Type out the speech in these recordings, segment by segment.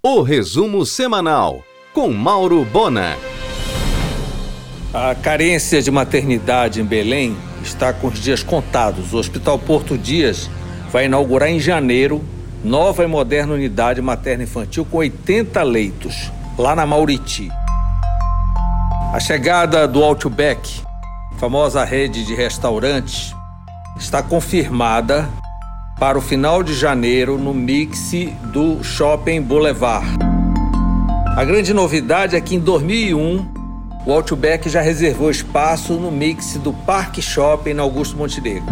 O resumo semanal com Mauro Bona. A carência de maternidade em Belém está com os dias contados. O Hospital Porto Dias vai inaugurar em janeiro nova e moderna unidade materna infantil com 80 leitos, lá na Mauriti. A chegada do Outback, famosa rede de restaurantes, está confirmada para o final de janeiro no mix do Shopping Boulevard. A grande novidade é que em 2001 o Outback já reservou espaço no mix do Parque Shopping na Augusto Montenegro.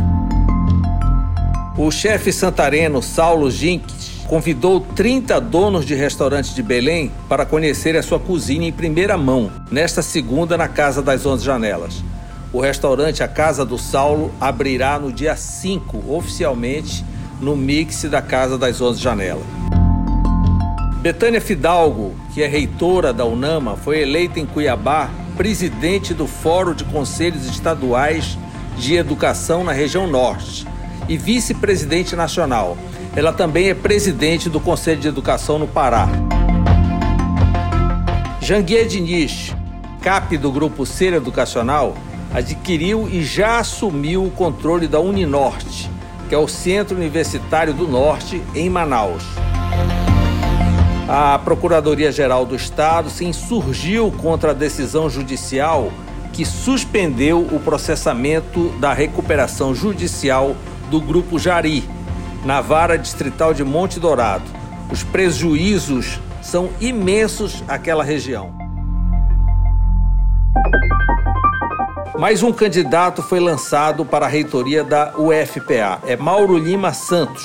O chefe santareno Saulo Jinques convidou 30 donos de restaurantes de Belém para conhecer a sua cozinha em primeira mão, nesta segunda na Casa das Onze Janelas. O restaurante A Casa do Saulo abrirá no dia 5, oficialmente, no mix da Casa das Onze Janelas. Betânia Fidalgo, que é reitora da UNAMA, foi eleita em Cuiabá presidente do Fórum de Conselhos Estaduais de Educação na região Norte e vice-presidente nacional. Ela também é presidente do Conselho de Educação no Pará. Janguier Diniz, CAP do Grupo Ser Educacional, adquiriu e já assumiu o controle da Uninorte, que é o Centro Universitário do Norte, em Manaus. A Procuradoria-Geral do Estado se insurgiu contra a decisão judicial que suspendeu o processamento da recuperação judicial do Grupo Jari, na vara distrital de Monte Dourado. Os prejuízos são imensos àquela região. Mais um candidato foi lançado para a reitoria da UFPA. É Mauro Lima Santos,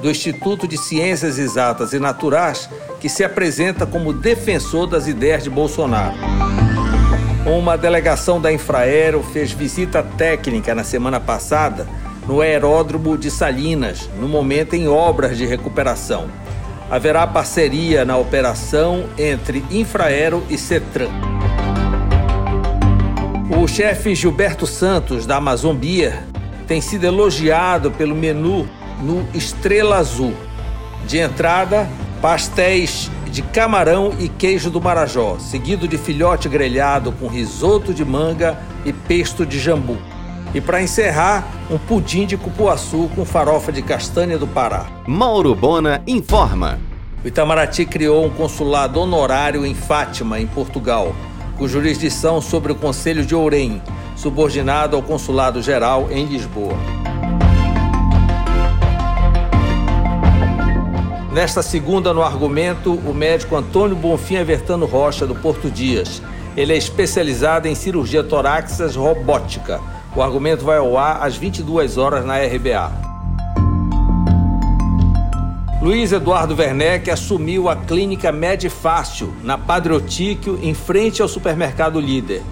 do Instituto de Ciências Exatas e Naturais, que se apresenta como defensor das ideias de Bolsonaro. Uma delegação da Infraero fez visita técnica na semana passada no aeródromo de Salinas, no momento em obras de recuperação. Haverá parceria na operação entre Infraero e Cetran. O chefe Gilberto Santos, da Amazon Beer, tem sido elogiado pelo menu no Estrela Azul. De entrada, pastéis de camarão e queijo do Marajó, seguido de filhote grelhado com risoto de manga e pesto de jambu. E para encerrar, um pudim de cupuaçu com farofa de castanha do Pará. Mauro Bona informa. O Itamaraty criou um consulado honorário em Fátima, em Portugal com jurisdição sobre o Conselho de Ourém, subordinado ao Consulado Geral em Lisboa. Nesta segunda, no argumento, o médico Antônio Bonfim Avertano Rocha, do Porto Dias. Ele é especializado em cirurgia torácica robótica. O argumento vai ao ar às 22 horas na RBA. Luiz Eduardo Werneck assumiu a clínica Medifácil, na Padre Otíquio, em frente ao supermercado Líder.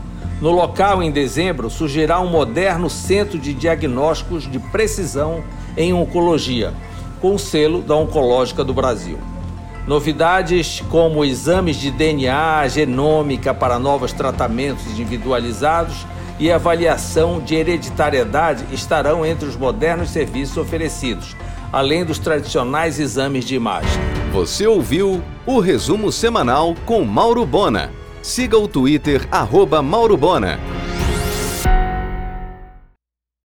No local, em dezembro, surgirá um moderno centro de diagnósticos de precisão em oncologia, com o selo da Oncológica do Brasil. Novidades como exames de DNA, genômica para novos tratamentos individualizados e avaliação de hereditariedade estarão entre os modernos serviços oferecidos além dos tradicionais exames de imagem. Você ouviu o resumo semanal com Mauro Bona. Siga o Twitter, arroba Mauro Bona.